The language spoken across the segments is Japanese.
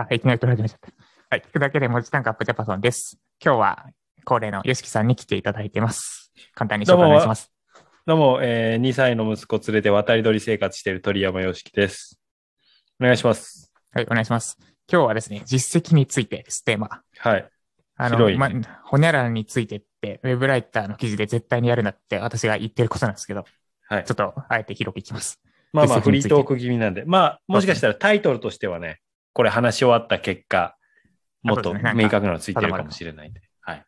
あ、いきなり取り始めちゃった。はい。聞くだけで文字単価アップジャパソンです。今日は恒例のヨシキさんに来ていただいています。簡単に紹介お願いします。どうも、えー、2歳の息子連れて渡り鳥生活している鳥山よしきです。お願いします。はい、お願いします。今日はですね、実績についてです、テーマ。はい。あの、ま、ほにゃららについてって、ウェブライターの記事で絶対にやるなって私が言ってることなんですけど、はいちょ。っと、あえて広くいきます。まあまあ、フリートーク気味なんで。まあ、もしかしたらタイトルとしてはね、これ話し終わった結果、もっと明確なのついてるかもしれないんで。はい。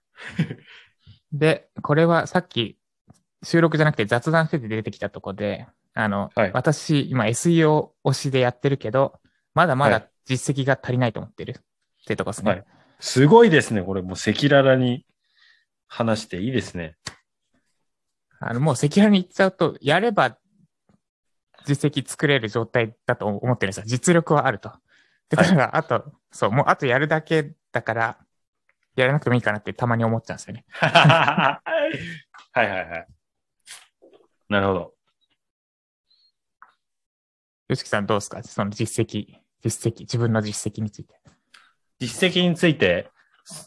で、これはさっき収録じゃなくて雑談してて出てきたとこで、あの、はい私、今 SEO 推しでやってるけど、まだまだはい実績が足りないと思ってるってとこですね。はいすごいですね。これもう赤裸々に話していいですね。あの、もう赤裸々に言っちゃうと、やれば実績作れる状態だと思ってるんですよ。実力はあると。で、はいただ、あと、そう、もうあとやるだけだから、やらなくてもいいかなってたまに思っちゃうんですよね。はいはいはい。なるほど。よしきさんどうですか？その実績、実績、自分の実績について。実績について、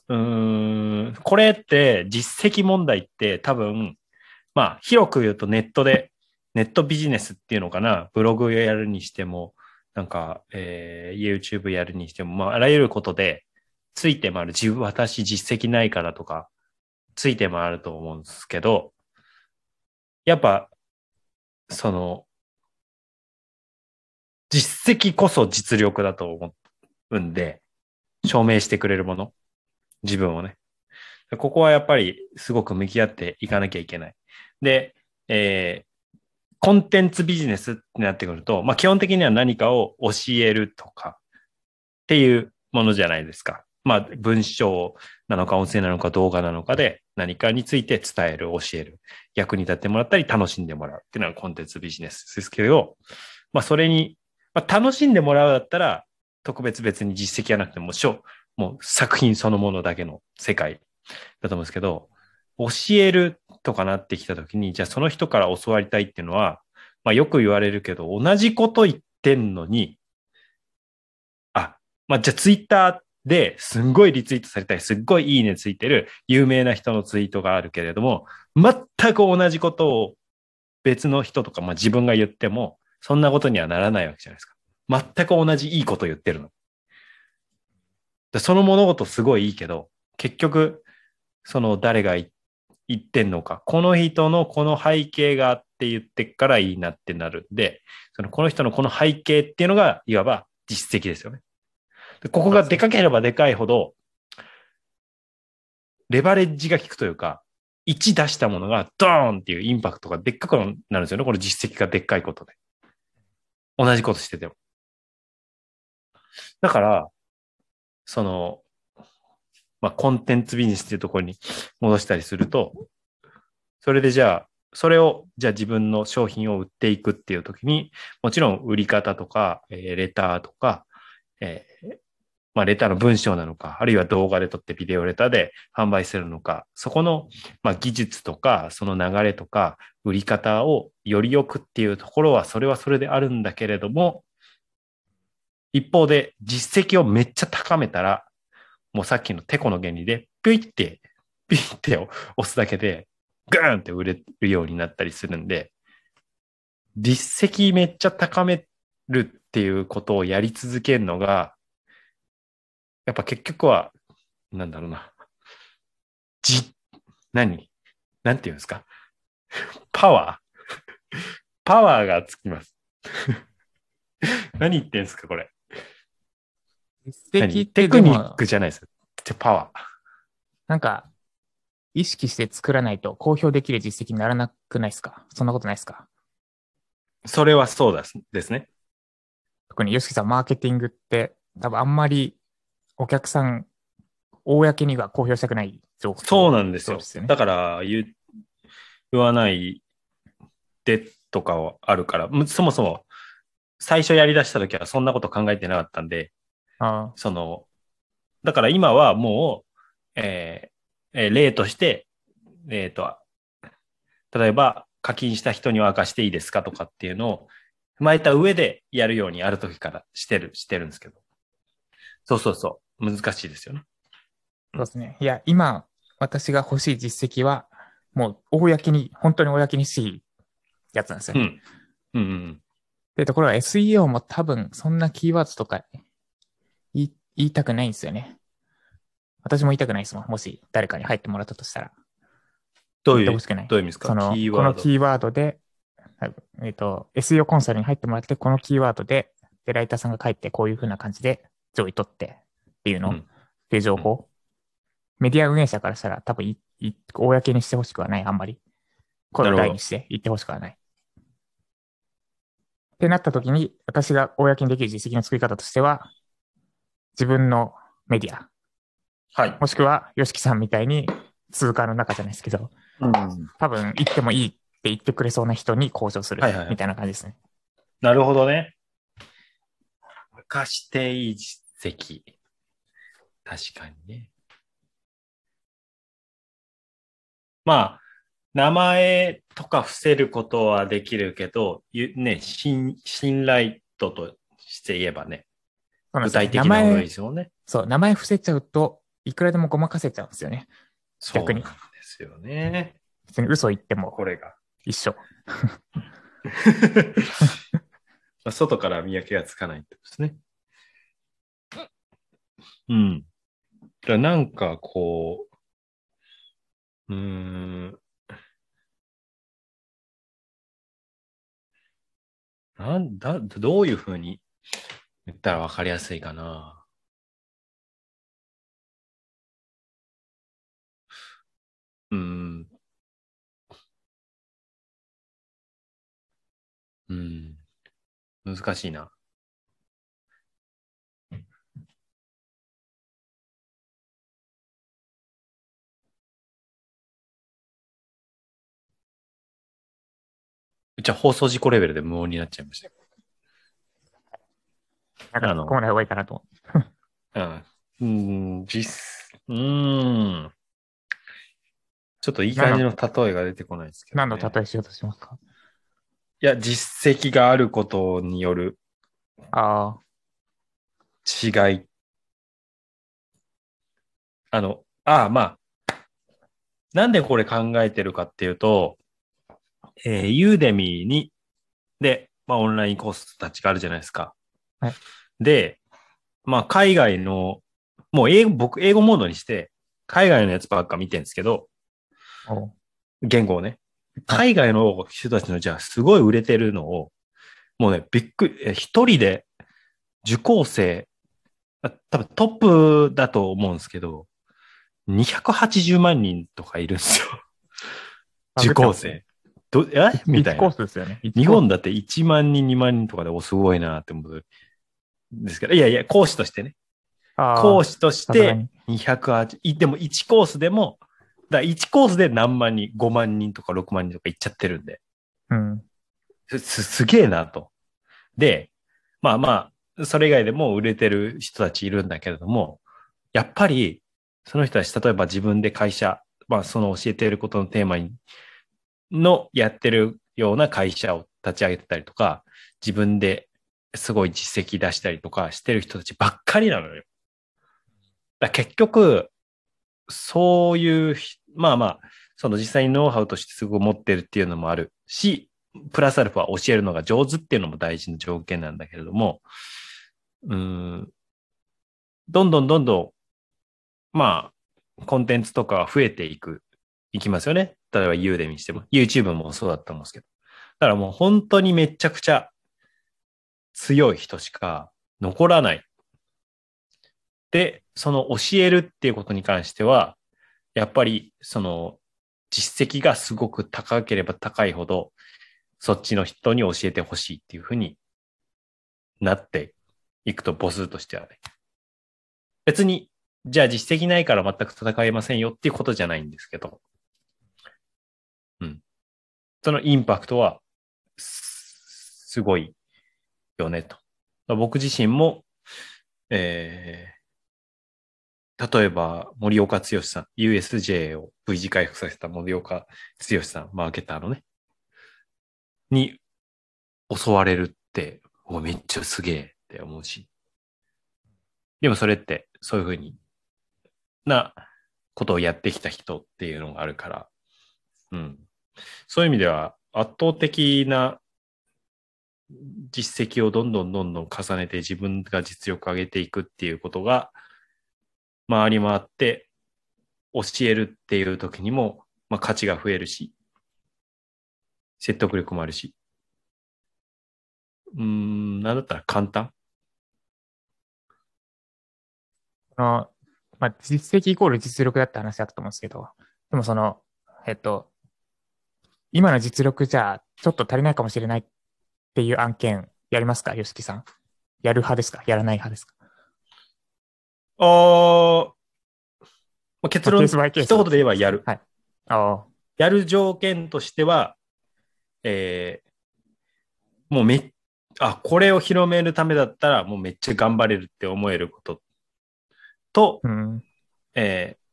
うーん、これって実績問題って多分、まあ広く言うとネットで、ネットビジネスっていうのかな、ブログをやるにしても、なんか、えー YouTube やるにしても、まああらゆることで、ついて回る、自分、私実績ないからとか、ついて回ると思うんですけど、やっぱ、その、実績こそ実力だと思うんで、証明してくれるもの。自分をね。ここはやっぱりすごく向き合っていかなきゃいけない。で、えーコンテンツビジネスってなってくると、まあ基本的には何かを教えるとかっていうものじゃないですか。まあ文章なのか音声なのか動画なのかで何かについて伝える、教える。役に立ってもらったり楽しんでもらうっていうのがコンテンツビジネスですけど、まあそれに、まあ、楽しんでもらうだったら特別別に実績はなくても、しょもう作品そのものだけの世界だと思うんですけど、教えるとかなってきたときに、じゃあその人から教わりたいっていうのは、まあよく言われるけど、同じこと言ってんのに、あ、まあじゃあツイッターですんごいリツイートされたり、すっごいいいねついてる有名な人のツイートがあるけれども、全く同じことを別の人とか、まあ自分が言っても、そんなことにはならないわけじゃないですか。全く同じいいこと言ってるの。でその物事すごいいいけど、結局、その誰が言っ言ってんのか、この人のこの背景があって言ってからいいなってなるんで、そのこの人のこの背景っていうのが、いわば実績ですよね。でここがでかければでかいほど、レバレッジが効くというか、1出したものがドーンっていうインパクトがでっかくなるんですよね。この実績がでっかいことで。同じことしてても。だから、その、まあ、コンテンツビジネスっていうところに戻したりすると、それでじゃあ、それを、じゃあ自分の商品を売っていくっていう時に、もちろん売り方とか、えーレターとか、えーまあ、レターの文章なのか、あるいは動画で撮ってビデオレターで販売するのか、そこの、まあ、技術とか、その流れとか、売り方をより良くっていうところは、それはそれであるんだけれども、一方で実績をめっちゃ高めたら、もうさっきのテコの原理で、ピュイって、ピュイってを押すだけで、グーンって売れるようになったりするんで、実績めっちゃ高めるっていうことをやり続けるのが、やっぱ結局は、なんだろうな。じ、何？なんていうんですか？パワーパワーがつきます。何言ってんすかこれ。テクニッも、クじゃないですよ。パワー。なんか、意識して作らないと公表できる実績にならなくないですか？そんなことないですか？それはそうですですね。特に YOSHIKI さん、マーケティングって多分あんまりお客さん、公には公表したくない情報。そうなんですよ。すよねだから言う、言わないでとかはあるから、むそもそも最初やり出した時はそんなこと考えてなかったんで、あその、だから今はもう、えーえー例として、えっ、と、例えば課金した人には明かしていいですかとかっていうのを踏まえた上でやるようにある時からしてる、してるんですけど。そうそうそう。難しいですよね。そうですね。いや、今、私が欲しい実績は、もう、公に、本当に公にしていいやつなんですよ。うん。うんうんで、ところが SEO も多分、そんなキーワードとか言いたくないんですよね。私も言いたくないですもん。もし誰かに入ってもらったとしたら。どういう、どういう意味ですか？その。このキーワードで、はいえっ、と、SEO コンサルに入ってもらって、このキーワードで、で、ライターさんが書いて、こういう風な感じで上位取ってっていうの、うんっていう情報、メディア運営者からしたら多分い、い、公にしてほしくはない、あんまり。声を大にして言ってほしくはない。ってなった時に、私が公にできる実績の作り方としては、自分のメディア、はい。もしくは、ヨシキさんみたいに通貨の中じゃないですけど、うん多分言ってもいいって言ってくれそうな人に交渉するはいはいはいみたいな感じですね。なるほどね。化していい実績。確かにね。まあ、名前とか伏せることはできるけど、ゆね、信信頼度として言えばね、具体的なですよね。そう、名前伏せちゃうと、いくらでもごまかせちゃうんですよね。逆にそうなんですよね。別に嘘言ってもこれが。一緒。まあ外から見分けがつかないってことですね。うん。だからなんかこう、うーん。なんだ、どういうふうに言ったらわかりやすいかな。うん。うん。難しいな。うちは放送事故レベルで無音になっちゃいましたよ。だから、あのここまで方がいいかなと。うん。うん、実、うーん。ちょっといい感じの例えが出てこないですけど、ね。何の例えしようとしますか？いや、実績があることによるあ違い。あの、ああ、まあ、なんでこれ考えてるかっていうと、えー、ユーデミーに、で、まあ、オンラインコースたちがあるじゃないですか。はいで、まあ、海外の、もう英語、僕、英語モードにして、海外のやつばっか見てるんですけど、言語をね。海外の人たちの、じゃあ、すごい売れてるのを、もうね、びっくり、え一人で受講生、あ多分トップだと思うんですけど、280万人とかいるんですよ。受講生。どえ？みたい1コーな。スですよね。日本だって1万人、2万人とかで、お、すごいなって思う。ですけど、いやいや、講師としてね。講講師としてに208、いでも1コースでも、だ1コースで何万人、5万人とか6万人とかいっちゃってるんで、うん。す、すすげえなと。で、まあまあ、それ以外でも売れてる人たちいるんだけれども、やっぱり、その人たち、例えば自分で会社、まあその教えていることのテーマに、のやってるような会社を立ち上げてたりとか、自分ですごい実績出したりとかしてる人たちばっかりなのよ。だ結局、そういう、まあまあ、その実際にノウハウとしてすごい持ってるっていうのもあるし、プラスアルファ教えるのが上手っていうのも大事な条件なんだけれども、うん、どんどんどんどん、まあ、コンテンツとかは増えていく、いきますよね。例えば U で見しても、YouTube もそうだったんですけど。だからもう本当にめちゃくちゃ強い人しか残らない。で、その教えるっていうことに関しては、やっぱりその実績がすごく高ければ高いほど、そっちの人に教えてほしいっていうふうになっていくと母数としてはね。別に、じゃあ実績ないから全く戦えませんよっていうことじゃないんですけど。うん。そのインパクトは、すすごいよねと。僕自身も、えー、例えば森岡剛さん、USJ を V 字回復させた森岡剛さん、マーケターのね、に襲われるって、おめっちゃすげえって思うし。でもそれってそういうふうになことをやってきた人っていうのがあるから、うん。そういう意味では圧倒的な実績をどんどんどんどん重ねて自分が実力を上げていくっていうことが回り回って教えるっていう時にも、まあ、価値が増えるし、説得力もあるし、うん、なんだったら簡単？その、まあ、実績イコール実力だって話だったと思うんですけど、でもその、えっと、今の実力じゃちょっと足りないかもしれないていう案件やりますか吉木さん？やる派ですか？やらない派ですか？あー、まあ、結論、一言で言えばやる。ああ、やる条件としては、えー、もうめっあ、これを広めるためだったら、もうめっちゃ頑張れるって思えることと、うん。えー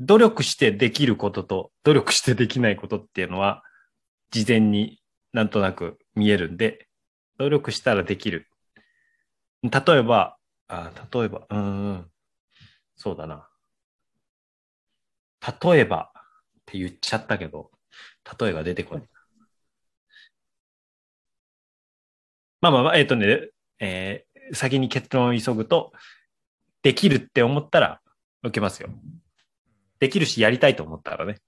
努力してできることと、努力してできないことっていうのは、事前になんとなく見えるんで、努力したらできる。例えば、あ例えば、うん、そうだな。例えばって言っちゃったけど、例えが出てこない。まあまあまあ、えっ、とね、えー先に結論を急ぐと、できるって思ったら受けますよ。できるし、やりたいと思ったらね。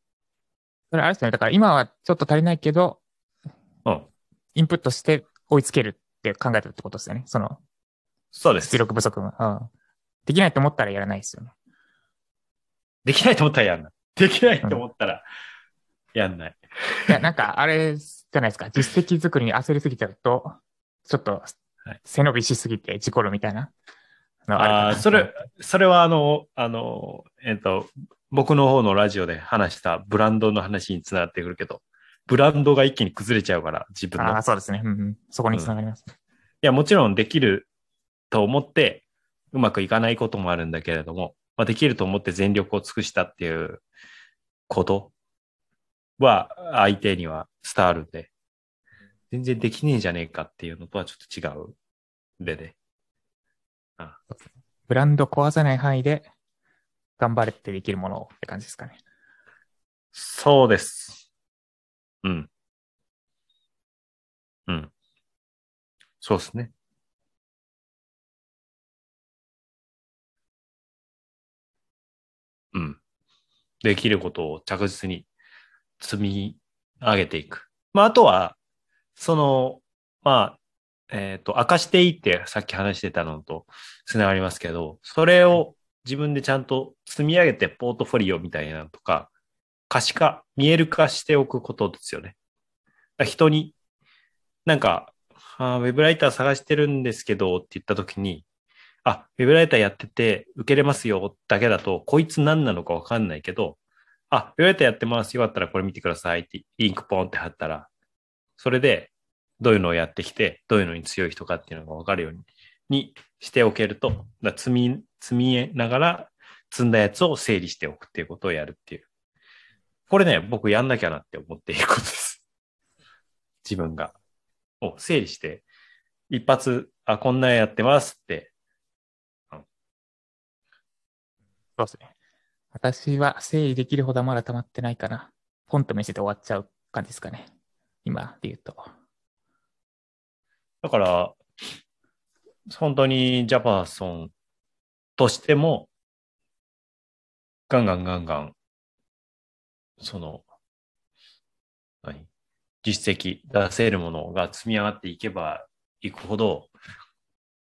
それあれですね。だから今はちょっと足りないけど、うん。インプットして追いつけるって考えてるってことですよね。その、そうです出。力不足が。うん。できないと思ったらやらないですよね。できないと思ったらやんない。できないと思ったらやんない。いや、なんか、あれじゃないですか。実績作りに焦りすぎちゃうと、ちょっとはい、背伸びしすぎて事故るみたいなのああそれ、それはあの、あの、えっ、と、僕の方のラジオで話したブランドの話につながってくるけど、ブランドが一気に崩れちゃうから、自分の。いああ、そうですね。うんうん。そこにつながります。や、もちろんできると思って、うまくいかないこともあるんだけれども、まあ、できると思って全力を尽くしたっていうことは、相手には伝わるんで、全然できねえじゃねえかっていうのとはちょっと違うでね。ブランド壊さない範囲で、頑張れってできるものをって感じですかね。そうです。うん。うん。そうですね。うん。できることを着実に積み上げていく。まあ、あとは、その、まあ、えっ、と、明かしていいってさっき話してたのとつながりますけど、それを自分でちゃんと積み上げてポートフォリオみたいなのとか、可視化、見える化しておくことですよね。人に、なんか、あウェブライター探してるんですけどって言ったときに、あ、ウェブライターやってて受けれますよだけだと、こいつ何なのかわかんないけど、あ、ウェブライターやってますよかったらこれ見てくださいってリンクポンって貼ったら、それでどういうのをやってきて、どういうのに強い人かっていうのがわかるようににしておけると、だから積み、積みながら積んだやつを整理しておくっていうことをやるっていう。これね、僕やんなきゃなって思っていることです。自分が。を整理して、一発、あ、こんなんやってますって。そうですね。私は整理できるほどまだ溜まってないかな。ポンと見せて終わっちゃう感じですかね。今で言うと。だから、本当にジャパソンとしても、ガンガンガンガン、その、何？実績出せるものが積み上がっていけばいくほど、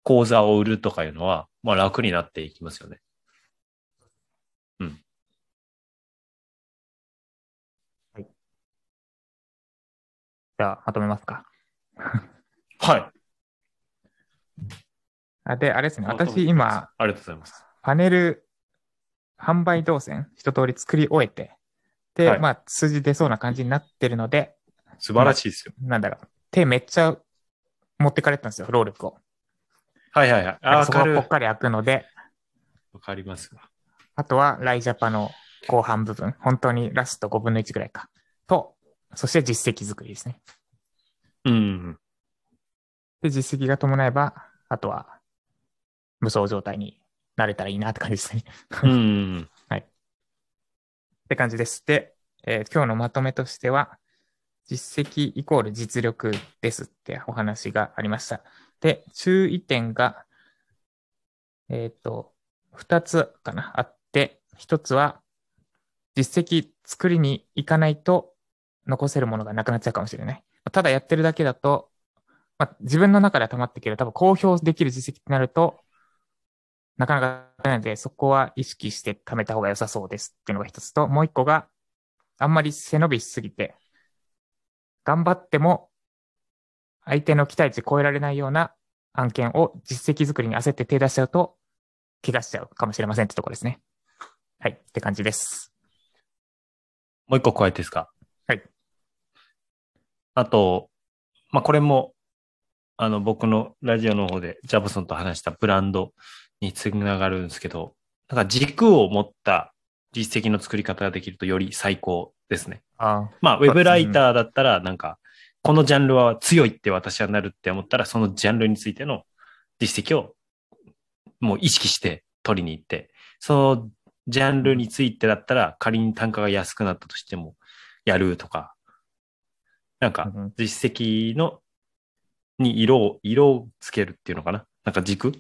講座を売るとかいうのは、まあ楽になっていきますよね。じゃあ、まとめますか。はい。あで、あれですね。私今、ありがとうございます。パネル販売動線一通り作り終えて、で、はいまあ、数字出そうな感じになってるので、素晴らしいですよ。なんだろう、手めっちゃ持ってかれてたんですよ、労力を。はいはいはい。あ、そこがぽっ。かり開くので、わかりますわ。あとはライジャパの後半部分、本当にラスト5分の1ぐらいか。と、そして実績作りですね。うん。で、実績が伴えば、あとは無双状態になれたらいいなって感じですね。うん。って感じです。で、えー今日のまとめとしては、実績イコール実力ですってお話がありました。で、注意点が、えっ、と、二つかな、あって、一つは、実績作りに行かないと残せるものがなくなっちゃうかもしれない。ただやってるだけだと、まあ、自分の中では溜まってくる、多分公表できる実績ってなると、なかなかないので、そこは意識して貯めた方が良さそうですっていうのが一つと、もう一個が、あんまり背伸びしすぎて、頑張っても、相手の期待値超えられないような案件を実績作りに焦って手出しちゃうと、怪我しちゃうかもしれませんってところですね。はい、って感じです。もう一個加えてですか？はい。あと、まあ、これも、あの、僕のラジオの方でジャブソンと話したブランドにつながるんですけど、なんか軸を持った実績の作り方ができるとより最高ですね。あまあ、ウェブライターだったら、なんか、このジャンルは強いって私はなるって思ったら、そのジャンルについての実績をもう意識して取りに行って、そのジャンルについてだったら、仮に単価が安くなったとしても、やるとか、なんか実績の、に色を、色をつけるっていうのかな。なんか軸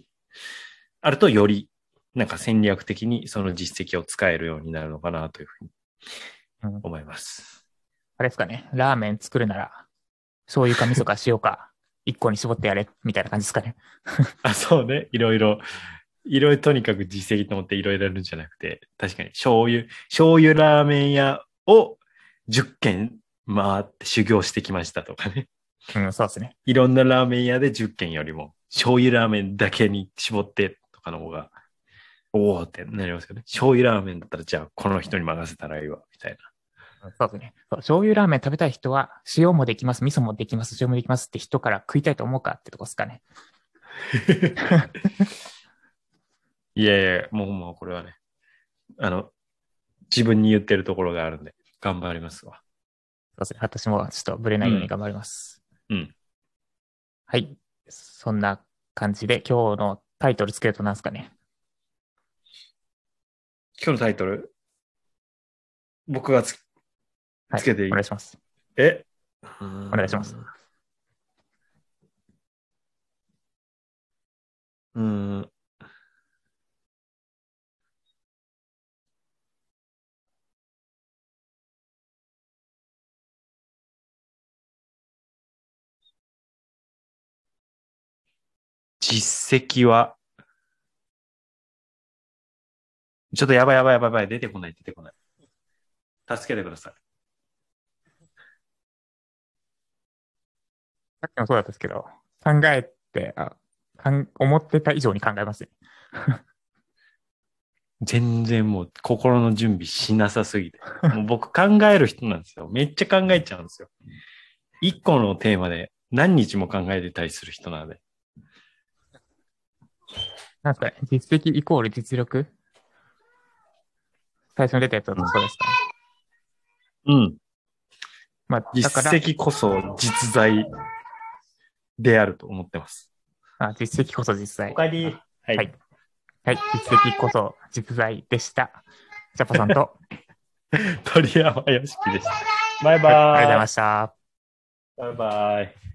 あるとより、なんか戦略的にその実績を使えるようになるのかなというふうにうん思います。あれですかね、ラーメン作るなら、醤油か味噌か塩か、一個に絞ってやれ、みたいな感じですかね。あ、そうね。いろいろ、いろいろとにかく実績と思っていろいろやるんじゃなくて、確かに醤油、醤油ラーメン屋を10軒回って修行してきましたとかね。うん、そうですね。いろんなラーメン屋で10軒よりも、醤油ラーメンだけに絞ってとかの方が、おおってなりますよね。醤油ラーメンだったら、じゃあこの人に任せたらいいわ、みたいな。うんそうですね。醤油ラーメン食べたい人は、塩もできます、味噌もできます、塩もできますって人から食いたいと思うかってとこですかね。いやいや、もうもうこれはね、あの、自分に言ってるところがあるんで、頑張りますわ。そうですね。私もちょっとブレないように頑張ります。うん。はい。そんな感じで、今日のタイトルつけると何ですかね？今日のタイトル、僕がつはい。つけていい？お願いします。え？お願いします。うーん。実績は、ちょっとやばいやばいやばいやばい、出てこない出てこない。助けてください。さっきもそうだったんですけど、考えて、あかん思ってた以上に考えますね。全然もう心の準備しなさすぎて。もう僕考える人なんですよ。めっちゃ考えちゃうんですよ。一個のテーマで何日も考えてたりする人なので。なんですかね。実績イコール実力？最初に出たやつだとそうですか？ね。うん。まあ、だ実から、績こそ実在であると思ってます。あ実績こそ実際。かえり。はい。はいはい。実績こそ実在でした。ジャパさんと、鳥山よしきでした。バイはいありがとうございバイ。ました。バイバイ。